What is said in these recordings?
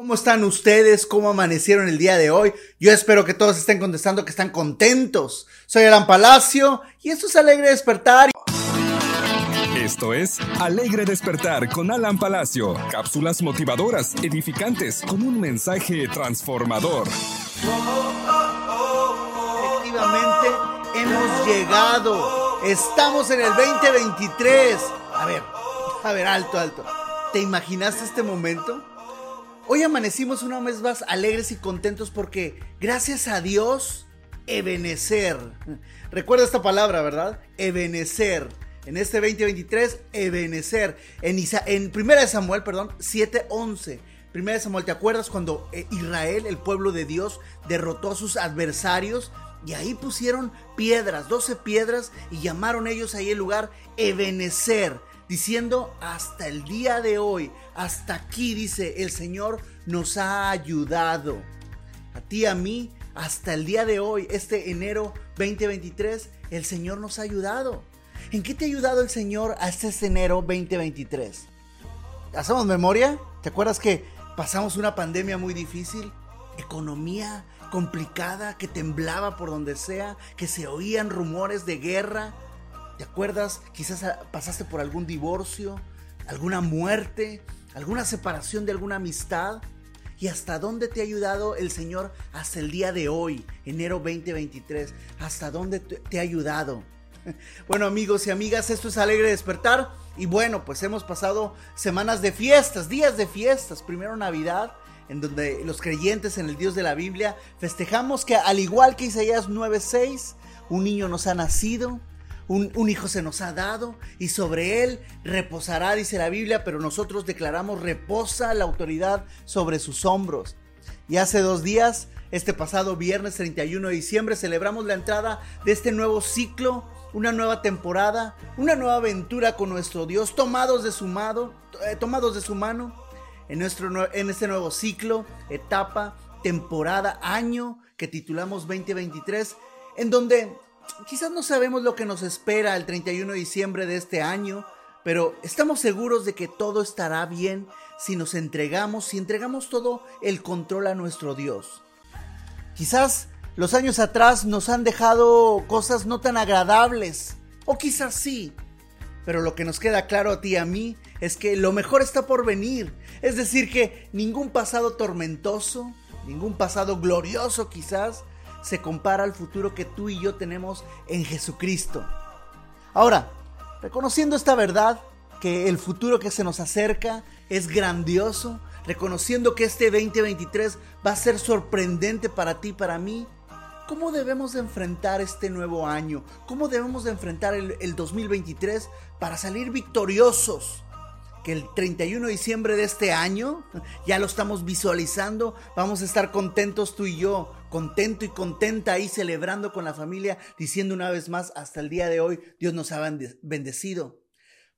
¿Cómo están ustedes? ¿Cómo amanecieron el día de hoy? Yo espero que todos estén contestando que están contentos. Soy Alan Palacio y esto es Alegre Despertar. Esto es Alegre Despertar con Alan Palacio. Cápsulas motivadoras, edificantes, con un mensaje transformador. Efectivamente, hemos llegado. Estamos en el 2023. A ver, a ver, alto, alto. ¿Te imaginaste este momento? Hoy amanecimos una vez más alegres y contentos porque, gracias a Dios, Ebenecer. Recuerda esta palabra, ¿verdad? Ebenecer. En este 2023, Ebenecer. En, Isa en 1 Samuel, perdón, 7:11. 1 Samuel, ¿te acuerdas cuando eh, Israel, el pueblo de Dios, derrotó a sus adversarios? Y ahí pusieron piedras, 12 piedras, y llamaron ellos ahí el lugar Ebenecer diciendo hasta el día de hoy, hasta aquí dice, el Señor nos ha ayudado. A ti, a mí, hasta el día de hoy, este enero 2023, el Señor nos ha ayudado. ¿En qué te ha ayudado el Señor hasta este enero 2023? ¿Hacemos memoria? ¿Te acuerdas que pasamos una pandemia muy difícil? Economía complicada, que temblaba por donde sea, que se oían rumores de guerra ¿Te acuerdas? Quizás pasaste por algún divorcio, alguna muerte, alguna separación de alguna amistad. ¿Y hasta dónde te ha ayudado el Señor hasta el día de hoy, enero 2023? ¿Hasta dónde te ha ayudado? Bueno amigos y amigas, esto es Alegre Despertar. Y bueno, pues hemos pasado semanas de fiestas, días de fiestas. Primero Navidad, en donde los creyentes en el Dios de la Biblia festejamos que al igual que Isaías 9:6, un niño nos ha nacido, un, hijo se nos ha dado y sobre él reposará, dice la Biblia, pero nosotros declaramos reposa la autoridad sobre sus hombros. Y hace dos días, este pasado viernes 31 de diciembre, celebramos la entrada de este nuevo ciclo, una nueva temporada, una nueva aventura con nuestro Dios, tomados de su mano, eh, tomados de su mano en, nuestro, en este nuevo ciclo, etapa, temporada, año que titulamos 2023, en donde quizás no sabemos lo que nos espera el 31 de diciembre de este año, pero estamos seguros de que todo estará bien si nos entregamos, si entregamos todo el control a nuestro Dios. Quizás los años atrás nos han dejado cosas no tan agradables, o quizás sí, pero lo que nos queda claro a ti y a mí es que lo mejor está por venir, es decir, que ningún pasado tormentoso, ningún pasado glorioso quizás, se compara al futuro que tú y yo tenemos en Jesucristo. Ahora, reconociendo esta verdad, que el futuro que se nos acerca es grandioso, reconociendo que este 2023 va a ser sorprendente para ti y para mí, ¿cómo debemos de enfrentar este nuevo año? ¿Cómo debemos de enfrentar el, el 2023 para salir victoriosos? El 31 de diciembre de este año, ya lo estamos visualizando, vamos a estar contentos tú y yo, contento y contenta ahí celebrando con la familia, diciendo una vez más, hasta el día de hoy Dios nos ha bendecido.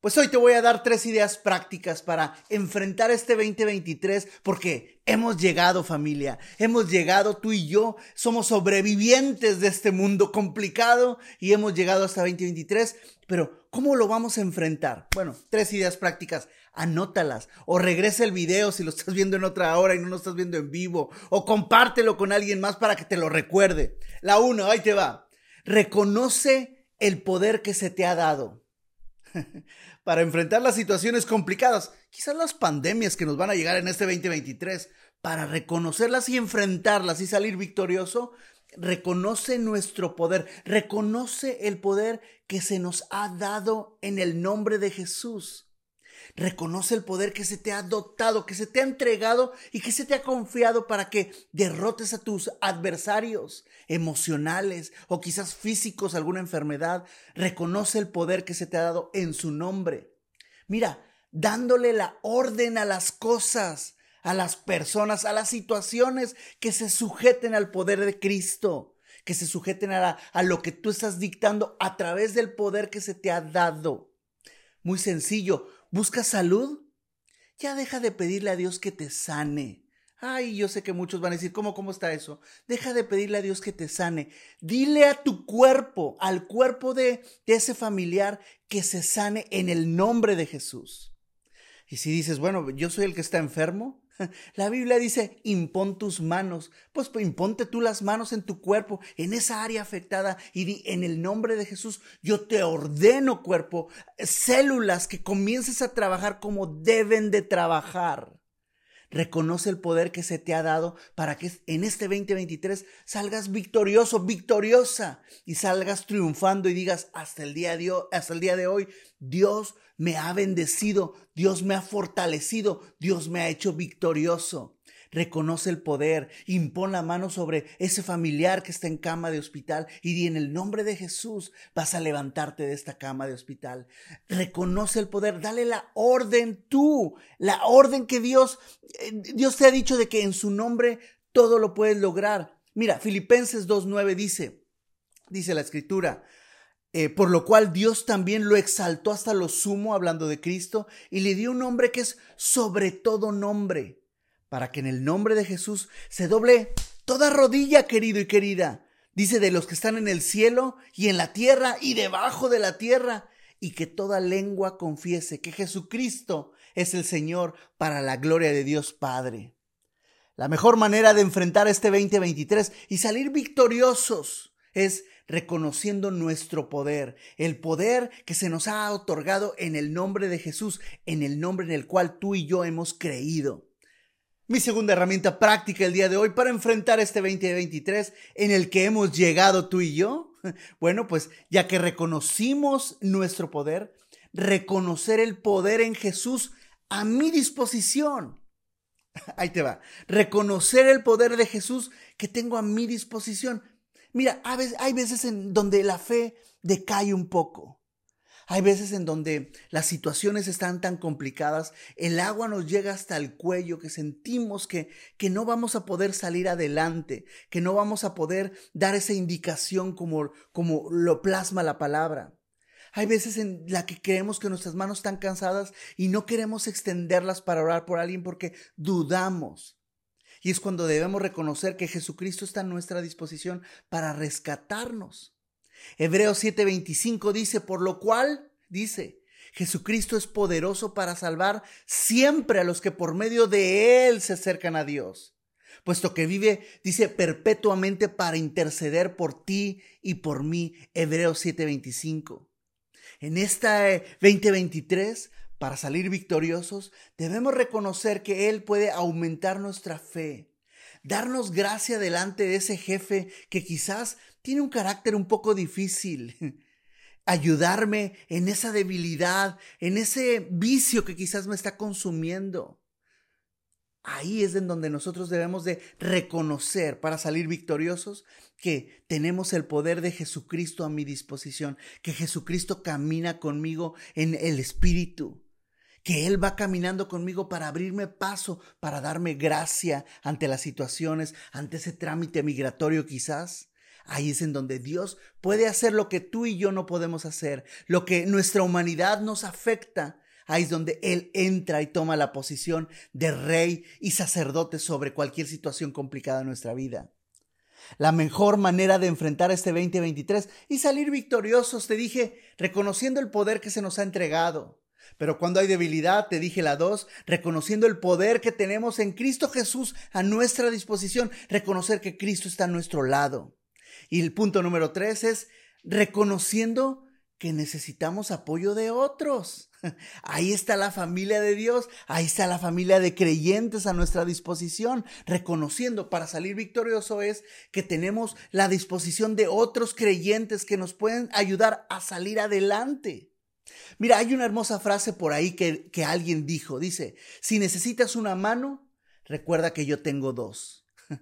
Pues hoy te voy a dar tres ideas prácticas para enfrentar este 2023 porque hemos llegado familia, hemos llegado tú y yo, somos sobrevivientes de este mundo complicado y hemos llegado hasta 2023, pero ¿cómo lo vamos a enfrentar? Bueno, tres ideas prácticas, anótalas o regresa el video si lo estás viendo en otra hora y no lo estás viendo en vivo o compártelo con alguien más para que te lo recuerde. La uno, ahí te va. Reconoce el poder que se te ha dado. para enfrentar las situaciones complicadas, quizás las pandemias que nos van a llegar en este 2023, para reconocerlas y enfrentarlas y salir victorioso, reconoce nuestro poder, reconoce el poder que se nos ha dado en el nombre de Jesús. Reconoce el poder que se te ha dotado, que se te ha entregado y que se te ha confiado para que derrotes a tus adversarios emocionales o quizás físicos, alguna enfermedad. Reconoce el poder que se te ha dado en su nombre. Mira, dándole la orden a las cosas, a las personas, a las situaciones que se sujeten al poder de Cristo, que se sujeten a, a lo que tú estás dictando a través del poder que se te ha dado. Muy sencillo, ¿Buscas salud? Ya deja de pedirle a Dios que te sane. Ay, yo sé que muchos van a decir, ¿cómo, cómo está eso? Deja de pedirle a Dios que te sane. Dile a tu cuerpo, al cuerpo de, de ese familiar, que se sane en el nombre de Jesús. Y si dices, bueno, yo soy el que está enfermo, La Biblia dice, impón tus manos. Pues, pues, imponte tú las manos en tu cuerpo, en esa área afectada, y di, en el nombre de Jesús, yo te ordeno cuerpo, células que comiences a trabajar como deben de trabajar. Reconoce el poder que se te ha dado para que en este 2023 salgas victorioso, victoriosa y salgas triunfando y digas hasta el día de hoy, hasta el día de hoy Dios me ha bendecido, Dios me ha fortalecido, Dios me ha hecho victorioso reconoce el poder, impon la mano sobre ese familiar que está en cama de hospital y di en el nombre de Jesús vas a levantarte de esta cama de hospital. Reconoce el poder, dale la orden tú, la orden que Dios, eh, Dios te ha dicho de que en su nombre todo lo puedes lograr. Mira, Filipenses 2.9 dice, dice la escritura, eh, por lo cual Dios también lo exaltó hasta lo sumo, hablando de Cristo, y le dio un nombre que es sobre todo nombre, para que en el nombre de Jesús se doble toda rodilla, querido y querida. Dice de los que están en el cielo y en la tierra y debajo de la tierra, y que toda lengua confiese que Jesucristo es el Señor para la gloria de Dios Padre. La mejor manera de enfrentar este 2023 y salir victoriosos es reconociendo nuestro poder, el poder que se nos ha otorgado en el nombre de Jesús, en el nombre en el cual tú y yo hemos creído. Mi segunda herramienta práctica el día de hoy para enfrentar este 2023 en el que hemos llegado tú y yo. Bueno, pues ya que reconocimos nuestro poder, reconocer el poder en Jesús a mi disposición. Ahí te va. Reconocer el poder de Jesús que tengo a mi disposición. Mira, hay veces en donde la fe decae un poco. Hay veces en donde las situaciones están tan complicadas, el agua nos llega hasta el cuello, que sentimos que, que no vamos a poder salir adelante, que no vamos a poder dar esa indicación como, como lo plasma la palabra. Hay veces en la que creemos que nuestras manos están cansadas y no queremos extenderlas para orar por alguien porque dudamos. Y es cuando debemos reconocer que Jesucristo está a nuestra disposición para rescatarnos. Hebreos 7:25 dice, por lo cual, dice, Jesucristo es poderoso para salvar siempre a los que por medio de Él se acercan a Dios, puesto que vive, dice, perpetuamente para interceder por ti y por mí. Hebreos 7:25. En esta 2023, eh, para salir victoriosos, debemos reconocer que Él puede aumentar nuestra fe, darnos gracia delante de ese jefe que quizás tiene un carácter un poco difícil. Ayudarme en esa debilidad, en ese vicio que quizás me está consumiendo. Ahí es en donde nosotros debemos de reconocer para salir victoriosos que tenemos el poder de Jesucristo a mi disposición, que Jesucristo camina conmigo en el Espíritu, que Él va caminando conmigo para abrirme paso, para darme gracia ante las situaciones, ante ese trámite migratorio quizás. Ahí es en donde Dios puede hacer lo que tú y yo no podemos hacer, lo que nuestra humanidad nos afecta. Ahí es donde Él entra y toma la posición de rey y sacerdote sobre cualquier situación complicada en nuestra vida. La mejor manera de enfrentar este 2023 y salir victoriosos, te dije, reconociendo el poder que se nos ha entregado. Pero cuando hay debilidad, te dije la dos, reconociendo el poder que tenemos en Cristo Jesús a nuestra disposición, reconocer que Cristo está a nuestro lado. Y el punto número tres es reconociendo que necesitamos apoyo de otros. Ahí está la familia de Dios, ahí está la familia de creyentes a nuestra disposición. Reconociendo para salir victorioso es que tenemos la disposición de otros creyentes que nos pueden ayudar a salir adelante. Mira, hay una hermosa frase por ahí que, que alguien dijo. Dice, si necesitas una mano, recuerda que yo tengo dos.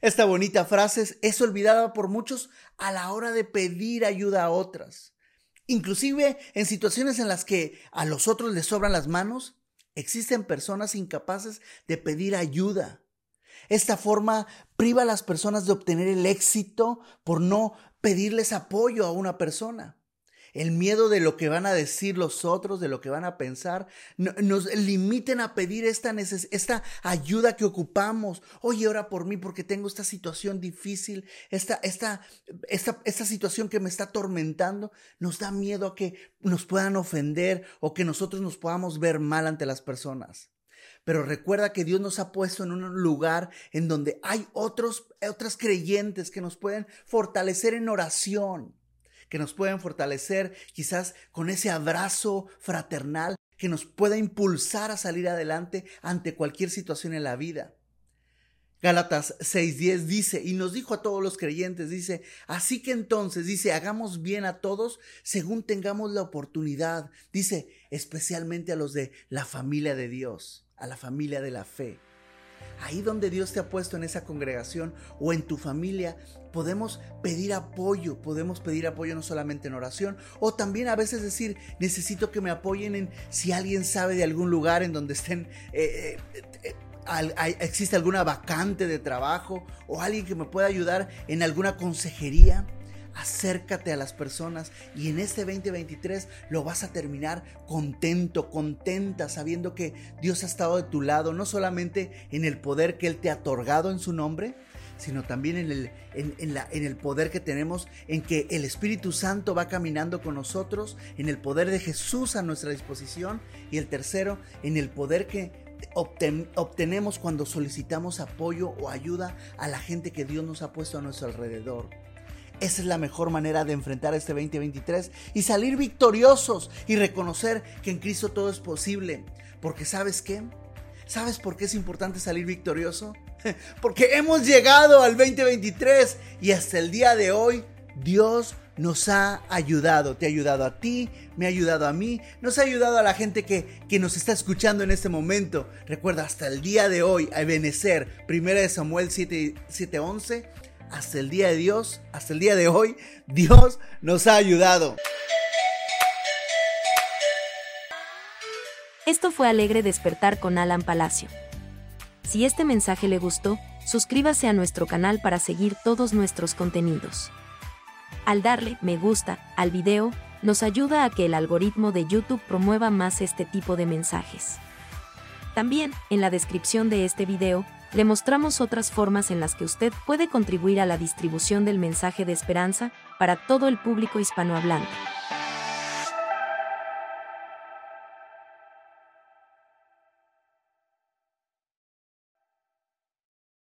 Esta bonita frase es olvidada por muchos a la hora de pedir ayuda a otras. Inclusive en situaciones en las que a los otros les sobran las manos, existen personas incapaces de pedir ayuda. Esta forma priva a las personas de obtener el éxito por no pedirles apoyo a una persona el miedo de lo que van a decir los otros, de lo que van a pensar, nos limiten a pedir esta, ayuda que ocupamos. Oye, ora por mí porque tengo esta situación difícil, esta situación que me está atormentando. Nos da miedo a que nos puedan ofender o que nosotros nos podamos ver mal ante las personas. Pero recuerda que Dios nos ha puesto en un lugar en donde hay otros, otras creyentes que nos pueden fortalecer en oración, que nos pueden fortalecer quizás con ese abrazo fraternal que nos pueda impulsar a salir adelante ante cualquier situación en la vida. Gálatas 6:10 dice, y nos dijo a todos los creyentes, dice, así que entonces, dice, hagamos bien a todos según tengamos la oportunidad, dice, especialmente a los de la familia de Dios, a la familia de la fe. Ahí donde Dios te ha puesto en esa congregación o en tu familia, podemos pedir apoyo, podemos pedir apoyo no solamente en oración, o también a veces decir, necesito que me apoyen en si alguien sabe de algún lugar en donde estén... Eh, eh, eh, existe alguna vacante de trabajo o alguien que me pueda ayudar en alguna consejería. Acércate a las personas y en este 2023 lo vas a terminar contento, contenta, sabiendo que Dios ha estado de tu lado, no solamente en el poder que Él te ha otorgado en su nombre, sino también en el, en, el poder que tenemos, en que el Espíritu Santo va caminando con nosotros, en el poder de Jesús a nuestra disposición y el tercero, en el poder que obtenemos cuando solicitamos apoyo o ayuda a la gente que Dios nos ha puesto a nuestro alrededor. Esa es la mejor manera de enfrentar este 2023 y salir victoriosos y reconocer que en Cristo todo es posible. Porque sabes qué? ¿Sabes por qué es importante salir victorioso? Porque hemos llegado al 2023 y hasta el día de hoy Dios nos ha ayudado. Te ha ayudado a ti, me ha ayudado a mí, nos ha ayudado a la gente que, que nos está escuchando en este momento. Recuerda, hasta el día de hoy, a Benecer, 1 Samuel 7:11, hasta el día de Dios, hasta el día de hoy, Dios nos ha ayudado. Esto fue Alegre Despertar con Alan Palacio. Si este mensaje le gustó, suscríbase a nuestro canal para seguir todos nuestros contenidos. Al darle me gusta al video, nos ayuda a que el algoritmo de YouTube promueva más este tipo de mensajes. También, en la descripción de este video, le mostramos otras formas en las que usted puede contribuir a la distribución del mensaje de esperanza para todo el público hispanohablante.